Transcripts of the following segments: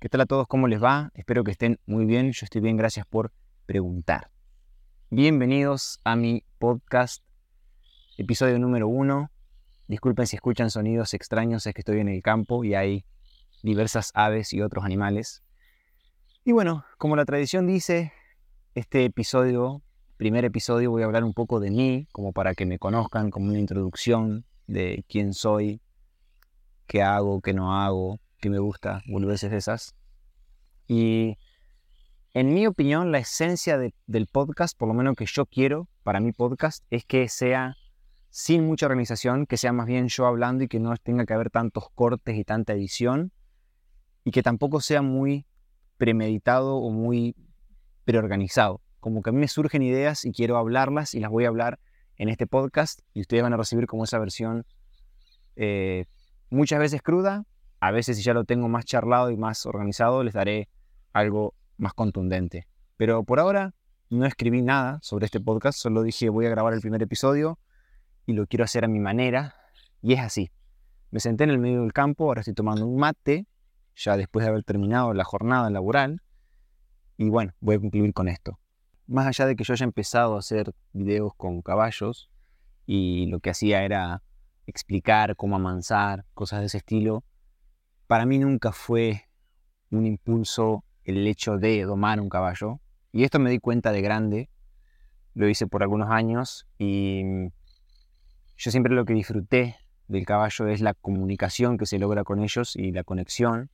¿Qué tal a todos? ¿Cómo les va? Espero que estén muy bien. Yo estoy bien, gracias por preguntar. Bienvenidos a mi podcast, episodio número uno. Disculpen si escuchan sonidos extraños, es que estoy en el campo y hay diversas aves y otros animales. Y bueno, como la tradición dice, este episodio, primer episodio, voy a hablar un poco de mí, como para que me conozcan, como una introducción de quién soy, qué hago, qué no hago, que me gusta, boludeces esas. Y en mi opinión, la esencia del podcast, por lo menos que yo quiero para mi podcast, es que sea sin mucha organización, que sea más bien yo hablando y que no tenga que haber tantos cortes y tanta edición, y que tampoco sea muy premeditado o muy preorganizado. Como que a mí me surgen ideas y quiero hablarlas y las voy a hablar en este podcast y ustedes van a recibir como esa versión eh, muchas veces cruda, a veces si ya lo tengo más charlado y más organizado, les daré algo más contundente. Pero por ahora no escribí nada sobre este podcast, solo dije voy a grabar el primer episodio y lo quiero hacer a mi manera. Y es así. Me senté en el medio del campo, ahora estoy tomando un mate, ya después de haber terminado la jornada laboral. Y bueno, voy a concluir con esto. Más allá de que yo haya empezado a hacer videos con caballos y lo que hacía era explicar cómo amansar, cosas de ese estilo, para mí nunca fue un impulso el hecho de domar un caballo. Y esto me di cuenta de grande. Lo hice por algunos años y yo siempre lo que disfruté del caballo es la comunicación que se logra con ellos y la conexión.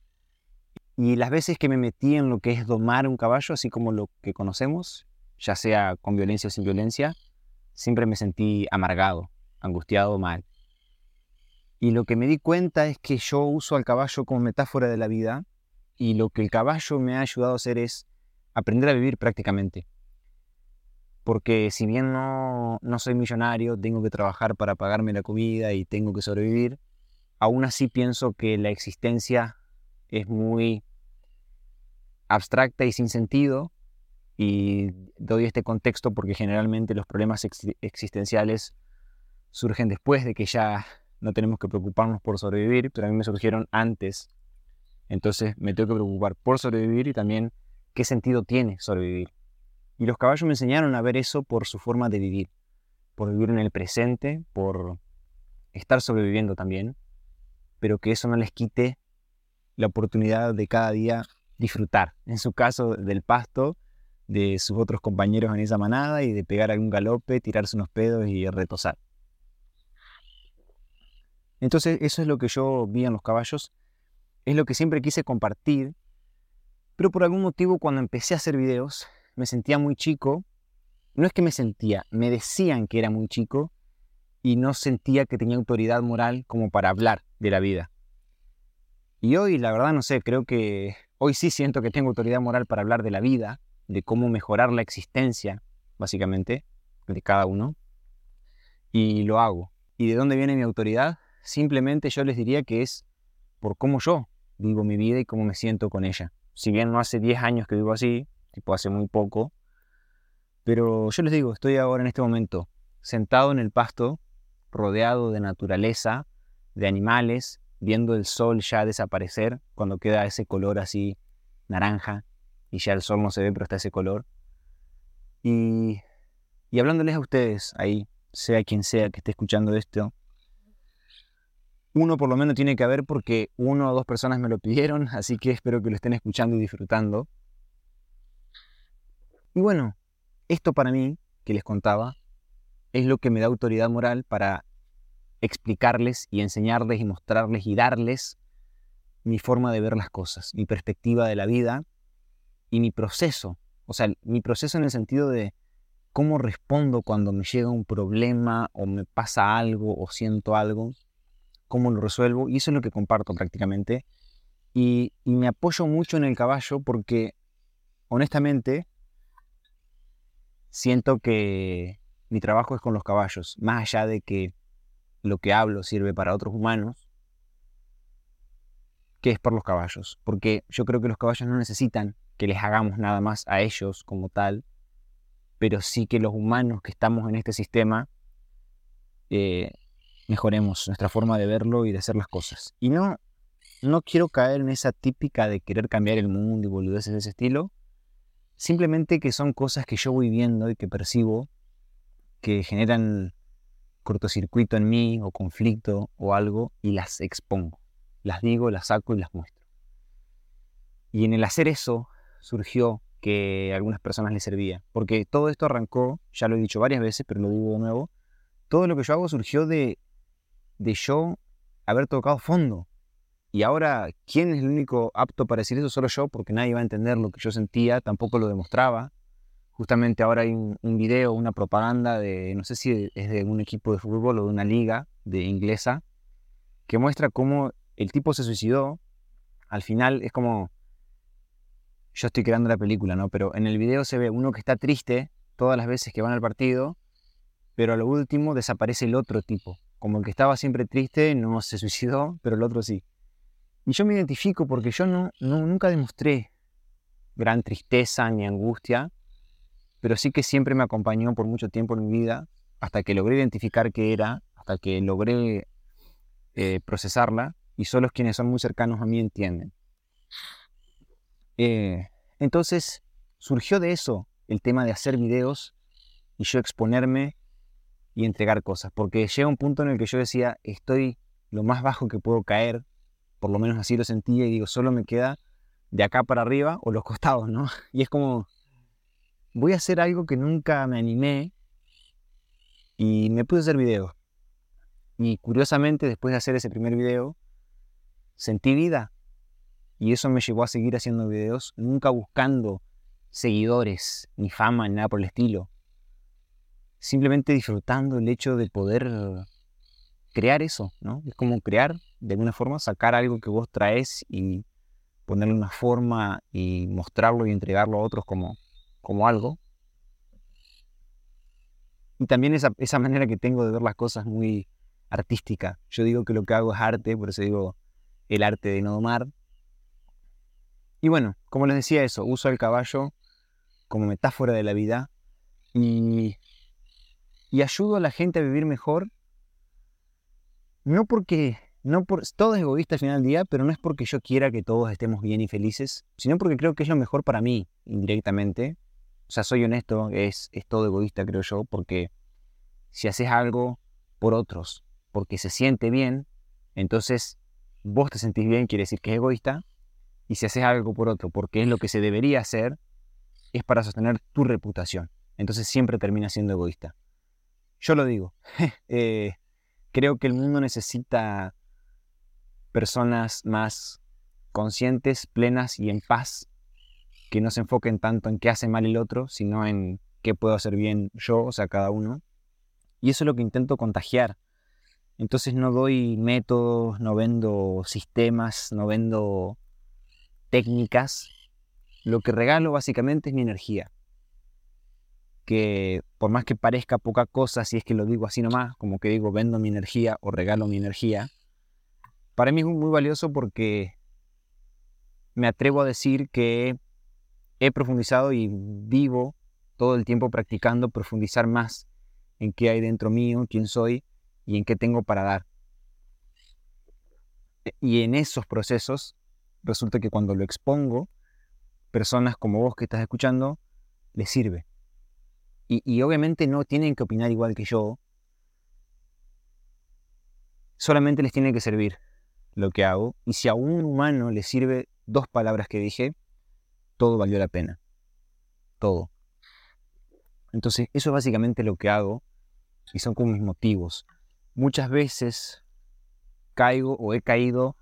Y las veces que me metí en lo que es domar un caballo, así como lo que conocemos, ya sea con violencia o sin violencia, siempre me sentí amargado, angustiado, mal. Y lo que me di cuenta es que yo uso al caballo como metáfora de la vida y lo que el caballo me ha ayudado a hacer es aprender a vivir prácticamente. Porque si bien no, no soy millonario, tengo que trabajar para pagarme la comida y tengo que sobrevivir, aún así pienso que la existencia es muy abstracta y sin sentido. Y doy este contexto porque generalmente los problemas existenciales surgen después de que ya no tenemos que preocuparnos por sobrevivir, pero a mí me surgieron antes. Entonces me tengo que preocupar por sobrevivir y también qué sentido tiene sobrevivir. Y los caballos me enseñaron a ver eso por su forma de vivir, por vivir en el presente, por estar sobreviviendo también, pero que eso no les quite la oportunidad de cada día disfrutar, en su caso del pasto, de sus otros compañeros en esa manada y de pegar algún galope, tirarse unos pedos y retosar. Entonces eso es lo que yo vi en los caballos, es lo que siempre quise compartir, pero por algún motivo cuando empecé a hacer videos me sentía muy chico, no es que me sentía, me decían que era muy chico y no sentía que tenía autoridad moral como para hablar de la vida. Y hoy, la verdad, no sé, creo que hoy sí siento que tengo autoridad moral para hablar de la vida, de cómo mejorar la existencia, básicamente, de cada uno. Y lo hago. ¿Y de dónde viene mi autoridad? Simplemente yo les diría que es por cómo yo vivo mi vida y cómo me siento con ella. Si bien no hace 10 años que vivo así, tipo hace muy poco, pero yo les digo, estoy ahora en este momento sentado en el pasto, rodeado de naturaleza, de animales, viendo el sol ya desaparecer cuando queda ese color así naranja y ya el sol no se ve pero está ese color. Y, y hablándoles a ustedes ahí, sea quien sea que esté escuchando esto, uno por lo menos tiene que haber porque uno o dos personas me lo pidieron, así que espero que lo estén escuchando y disfrutando. Y bueno, esto para mí, que les contaba, es lo que me da autoridad moral para explicarles y enseñarles y mostrarles y darles mi forma de ver las cosas, mi perspectiva de la vida y mi proceso. O sea, mi proceso en el sentido de cómo respondo cuando me llega un problema o me pasa algo o siento algo cómo lo resuelvo, y eso es lo que comparto prácticamente. Y, me apoyo mucho en el caballo porque, honestamente, siento que mi trabajo es con los caballos, más allá de que lo que hablo sirve para otros humanos, que es por los caballos. Porque yo creo que los caballos no necesitan que les hagamos nada más a ellos como tal, pero sí que los humanos que estamos en este sistema eh, mejoremos nuestra forma de verlo y de hacer las cosas. Y no no quiero caer en esa típica de querer cambiar el mundo y boludeces de ese estilo. Simplemente que son cosas que yo voy viendo y que percibo que generan cortocircuito en mí o conflicto o algo y las expongo. Las digo, las saco y las muestro. Y en el hacer eso surgió que a algunas personas les servía. Porque todo esto arrancó, ya lo he dicho varias veces, pero lo digo de nuevo, todo lo que yo hago surgió de, de yo haber tocado fondo. Y ahora, ¿quién es el único apto para decir eso? Solo yo, porque nadie va a entender lo que yo sentía, tampoco lo demostraba. Justamente ahora hay un, video, una propaganda de, no sé si es de un equipo de fútbol o de una liga de inglesa, que muestra cómo el tipo se suicidó. Al final es como, yo estoy creando la película, ¿no? Pero en el video se ve uno que está triste todas las veces que van al partido, pero a lo último desaparece el otro tipo. Como el que estaba siempre triste no se suicidó, pero el otro sí. Y yo me identifico porque yo no, nunca demostré gran tristeza ni angustia, pero sí que siempre me acompañó por mucho tiempo en mi vida, hasta que logré identificar qué era, hasta que logré eh, procesarla, y solo quienes son muy cercanos a mí entienden. Eh, entonces surgió de eso el tema de hacer videos y yo exponerme y entregar cosas, porque llega un punto en el que yo decía, estoy lo más bajo que puedo caer, por lo menos así lo sentía, y digo, solo me queda de acá para arriba o los costados, ¿no? Y es como, voy a hacer algo que nunca me animé y me puse a hacer videos. Y curiosamente, después de hacer ese primer video, sentí vida. Y eso me llevó a seguir haciendo videos, nunca buscando seguidores, ni fama, ni nada por el estilo. Simplemente disfrutando el hecho de poder crear eso, ¿no? Es como crear, de alguna forma, sacar algo que vos traes y ponerle una forma y mostrarlo y entregarlo a otros como, como algo. Y también esa, esa manera que tengo de ver las cosas muy artística. Yo digo que lo que hago es arte, por eso digo el arte de no domar. Y bueno, como les decía eso, uso el caballo como metáfora de la vida y, y ayudo a la gente a vivir mejor. No porque, no por, todo es egoísta al final del día, pero no es porque yo quiera que todos estemos bien y felices, sino porque creo que es lo mejor para mí, indirectamente, o sea, soy honesto, es, es todo egoísta, creo yo, porque si haces algo por otros, porque se siente bien, entonces vos te sentís bien, quiere decir que es egoísta, y si haces algo por otro, porque es lo que se debería hacer, es para sostener tu reputación. Entonces siempre termina siendo egoísta. Yo lo digo, eh, creo que el mundo necesita personas más conscientes, plenas y en paz que no se enfoquen tanto en qué hace mal el otro, sino en qué puedo hacer bien yo, o sea, cada uno. Y eso es lo que intento contagiar. Entonces no doy métodos, no vendo sistemas, no vendo técnicas. Lo que regalo básicamente es mi energía. Que por más que parezca poca cosa, si es que lo digo así nomás, como que digo vendo mi energía o regalo mi energía, para mí es muy valioso porque me atrevo a decir que he profundizado y vivo todo el tiempo practicando profundizar más en qué hay dentro mío, quién soy y en qué tengo para dar. E, y en esos procesos resulta que cuando lo expongo, personas como vos que estás escuchando, les sirve. Y, obviamente no tienen que opinar igual que yo, solamente les tiene que servir lo que hago. Y si a un humano le sirve dos palabras que dije, todo valió la pena. Todo. Entonces, eso es básicamente lo que hago y son como mis motivos. Muchas veces caigo o he caído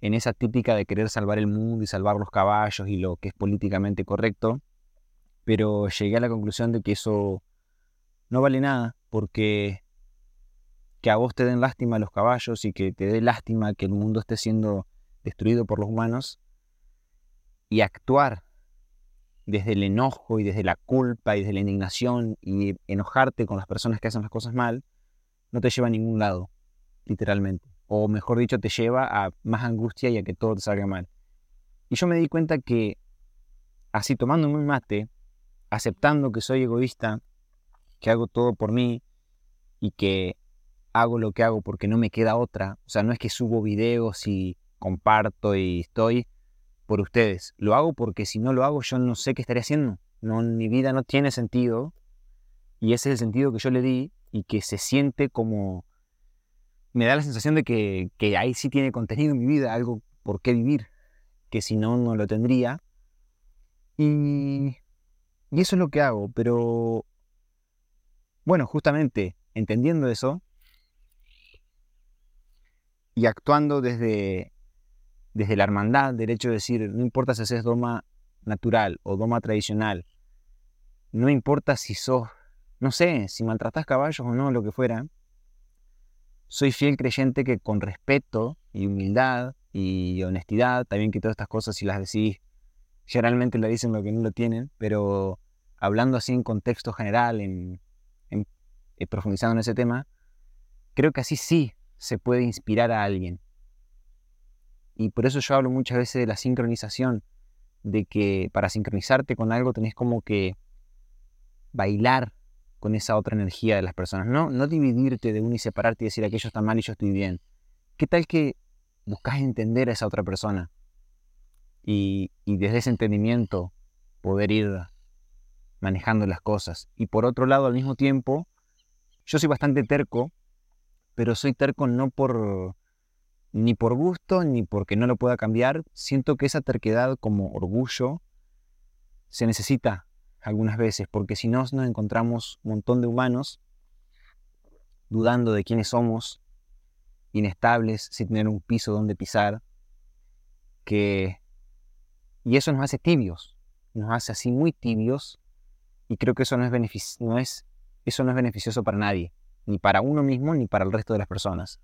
en esa típica de querer salvar el mundo y salvar los caballos y lo que es políticamente correcto, pero llegué a la conclusión de que eso no vale nada porque que a vos te den lástima los caballos y que te dé lástima que el mundo esté siendo destruido por los humanos y actuar desde el enojo y desde la culpa y desde la indignación y enojarte con las personas que hacen las cosas mal, no te lleva a ningún lado, literalmente. O mejor dicho, te lleva a más angustia y a que todo te salga mal. Y yo me di cuenta que así tomando un mate, aceptando que soy egoísta, que hago todo por mí y que hago lo que hago porque no me queda otra, o sea, no es que subo videos y comparto y estoy por ustedes. Lo hago porque si no lo hago yo no sé qué estaré haciendo. No, mi vida no tiene sentido y ese es el sentido que yo le di y que se siente como... Me da la sensación de que, que ahí sí tiene contenido en mi vida, algo por qué vivir, que si no, no lo tendría. Y, y eso es lo que hago, pero bueno, justamente entendiendo eso y actuando desde, desde la hermandad, del hecho de decir, no importa si haces doma natural o doma tradicional, no importa si sos, no sé, si maltratas caballos o no, lo que fuera, soy fiel creyente que con respeto y humildad y honestidad, también que todas estas cosas si las decís, generalmente le dicen lo que no lo tienen, pero hablando así en contexto general, en, eh, profundizando en ese tema, creo que así sí se puede inspirar a alguien. Y por eso yo hablo muchas veces de la sincronización, de que para sincronizarte con algo tenés como que bailar con esa otra energía de las personas, no, no dividirte de uno y separarte y decir aquello está mal y yo estoy bien. ¿Qué tal que buscas entender a esa otra persona? Y, y desde ese entendimiento poder ir manejando las cosas. Y por otro lado, al mismo tiempo, yo soy bastante terco, pero soy terco no por ni por gusto ni porque no lo pueda cambiar. Siento que esa terquedad como orgullo se necesita algunas veces, porque si no nos encontramos un montón de humanos dudando de quiénes somos, inestables, sin tener un piso donde pisar, que y eso nos hace tibios, nos hace así muy tibios y creo que eso no es, no es, eso no es beneficioso para nadie, ni para uno mismo ni para el resto de las personas.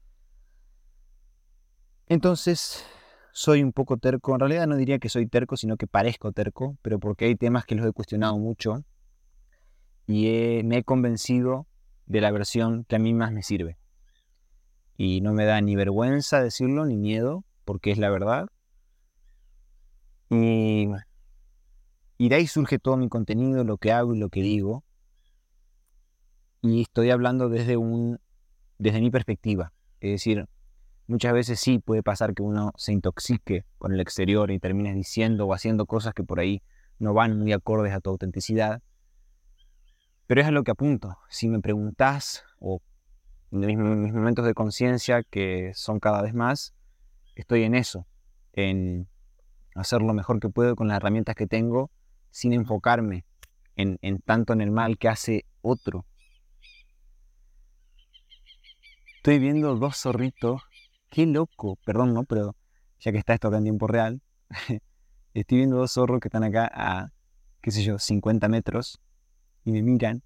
Entonces, soy un poco terco. En realidad no diría que soy terco, sino que parezco terco, pero porque hay temas que los he cuestionado mucho y me he convencido de la versión que a mí más me sirve. Y no me da ni vergüenza decirlo, ni miedo, porque es la verdad. Y y de ahí surge todo mi contenido, lo que hago y lo que digo. Y estoy hablando desde, un, desde mi perspectiva. Es decir, muchas veces sí puede pasar que uno se intoxique con el exterior y termines diciendo o haciendo cosas que por ahí no van muy acordes a tu autenticidad. Pero es a lo que apunto. Si me preguntas, o en mis, mis momentos de conciencia, que son cada vez más, estoy en eso, en hacer lo mejor que puedo con las herramientas que tengo sin enfocarme en, tanto en el mal que hace otro. Estoy viendo dos zorritos. Qué loco, perdón, ¿no? Pero ya que está esto acá en tiempo real, estoy viendo dos zorros que están acá a, qué sé yo, 50 metros y me miran.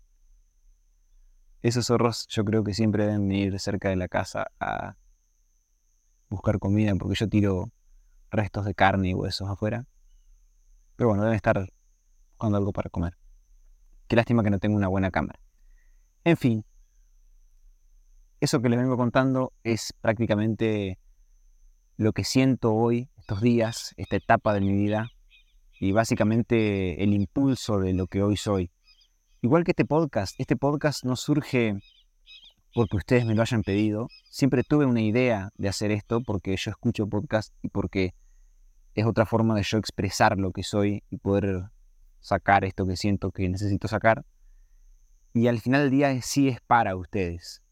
Esos zorros yo creo que siempre deben venir cerca de la casa a buscar comida porque yo tiro restos de carne y huesos afuera. Pero bueno, deben estar algo para comer. Qué lástima que no tengo una buena cámara. En fin, eso que les vengo contando es prácticamente lo que siento hoy, estos días, esta etapa de mi vida y básicamente el impulso de lo que hoy soy. Igual que este podcast, este podcast no surge porque ustedes me lo hayan pedido. Siempre tuve una idea de hacer esto porque yo escucho podcast y porque es otra forma de yo expresar lo que soy y poder sacar esto que siento que necesito sacar. Y al final del día sí es para ustedes.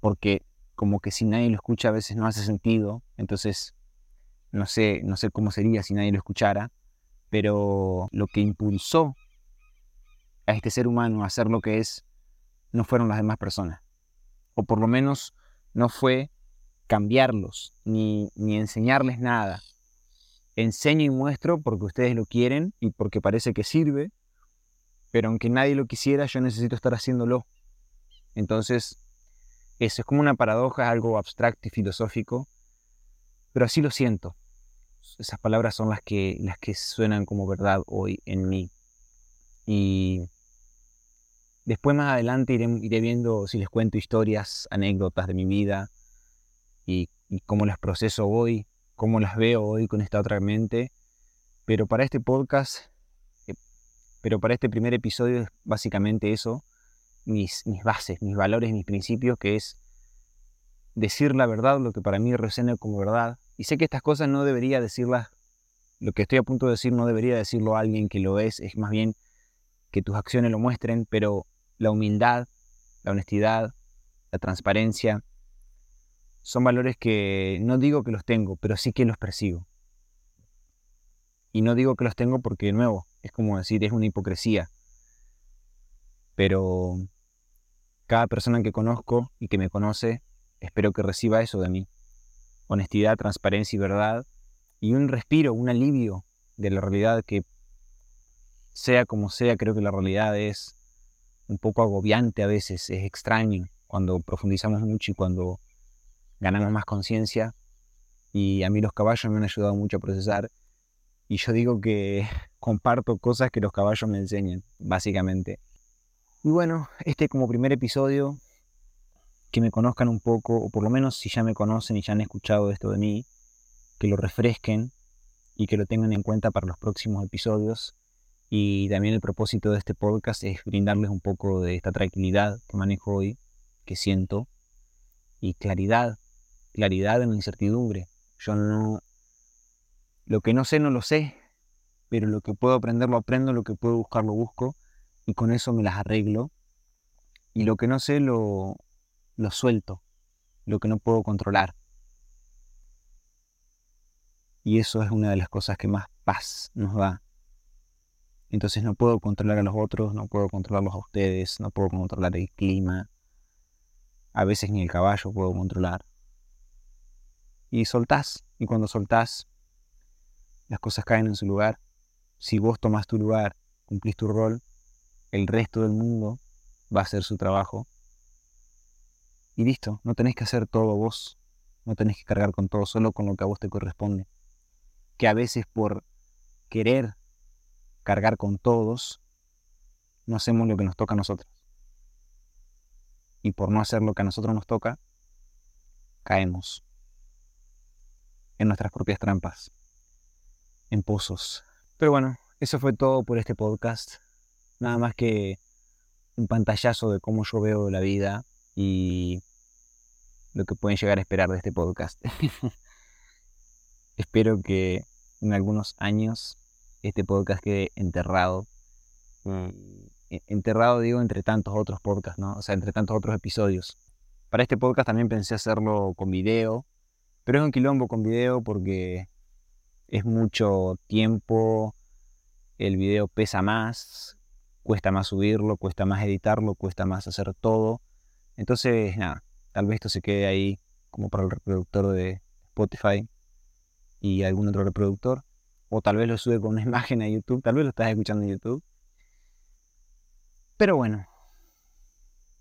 Porque como que si nadie lo escucha a veces no hace sentido. Entonces no sé, no sé cómo sería si nadie lo escuchara. Pero lo que impulsó a este ser humano a hacer lo que es no fueron las demás personas. O por lo menos no fue cambiarlos, ni, ni enseñarles nada, enseño y muestro porque ustedes lo quieren y porque parece que sirve, pero aunque nadie lo quisiera, yo necesito estar haciéndolo. Entonces, eso es como una paradoja, algo abstracto y filosófico, pero así lo siento. Esas palabras son las que, las que suenan como verdad hoy en mí. Y después más adelante iré, viendo si les cuento historias, anécdotas de mi vida y, y cómo las proceso hoy cómo las veo hoy con esta otra mente. Pero para este podcast, eh, pero para este primer episodio es básicamente eso, mis, mis bases, mis valores, mis principios, que es decir la verdad, lo que para mí resuena como verdad, Y sé que estas cosas no debería decirlas, lo que estoy a punto de decir no debería decirlo a alguien que lo es, es más bien que tus acciones lo muestren, pero la humildad, la honestidad, la transparencia, son valores que no digo que los tengo, pero sí que los persigo. Y no digo que los tengo porque, de nuevo, es como decir, es una hipocresía. Pero cada persona que conozco y que me conoce, espero que reciba eso de mí. Honestidad, transparencia y verdad. Y un respiro, un alivio de la realidad que, sea como sea, creo que la realidad es un poco agobiante a veces, es extraño cuando profundizamos mucho y cuando ganamos más conciencia. Y a mí los caballos me han ayudado mucho a procesar. Y yo digo que comparto cosas que los caballos me enseñan, básicamente. Y bueno, este como primer episodio, que me conozcan un poco, o por lo menos si ya me conocen y ya han escuchado esto de mí, que lo refresquen y que lo tengan en cuenta para los próximos episodios. Y también el propósito de este podcast es brindarles un poco de esta tranquilidad que manejo hoy, que siento, y claridad, claridad en la incertidumbre. Yo no... Lo que no sé, no lo sé, pero lo que puedo aprender, lo aprendo, lo que puedo buscar, lo busco y con eso me las arreglo. Y lo que no sé lo, lo suelto, lo que no puedo controlar. Y eso es una de las cosas que más paz nos da. Entonces no puedo controlar a los otros, no puedo controlarlos a ustedes, no puedo controlar el clima. A veces ni el caballo puedo controlar. Y soltás. Y cuando soltás, las cosas caen en su lugar. Si vos tomás tu lugar, cumplís tu rol, el resto del mundo va a hacer su trabajo. Y listo, no tenés que hacer todo vos, no tenés que cargar con todo, solo con lo que a vos te corresponde. Que a veces por querer cargar con todos, no hacemos lo que nos toca a nosotros. Y por no hacer lo que a nosotros nos toca, caemos en nuestras propias trampas, en pozos. Pero bueno, eso fue todo por este podcast nada más que un pantallazo de cómo yo veo la vida y lo que pueden llegar a esperar de este podcast. Espero que en algunos años este podcast quede enterrado. Mm. E-, enterrado digo entre tantos otros podcasts, ¿no? O sea, entre tantos otros episodios. Para este podcast también pensé hacerlo con video, pero es un quilombo con video porque es mucho tiempo, el video pesa más, cuesta más subirlo, cuesta más editarlo, cuesta más hacer todo. Entonces, nada, tal vez esto se quede ahí como para el reproductor de Spotify y algún otro reproductor. O tal vez lo sube con una imagen a YouTube, tal vez lo estás escuchando en YouTube. Pero bueno,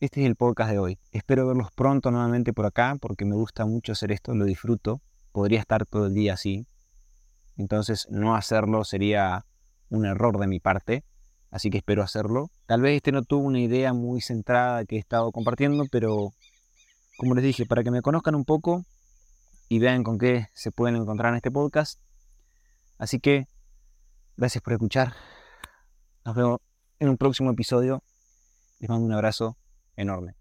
este es el podcast de hoy. Espero verlos pronto nuevamente por acá porque me gusta mucho hacer esto, lo disfruto. Podría estar todo el día así. Entonces no hacerlo sería un error de mi parte así que espero hacerlo. Tal vez este no tuvo una idea muy centrada que he estado compartiendo, pero como les dije, para que me conozcan un poco y vean con qué se pueden encontrar en este podcast. Así que, gracias por escuchar. Nos vemos en un próximo episodio. Les mando un abrazo enorme.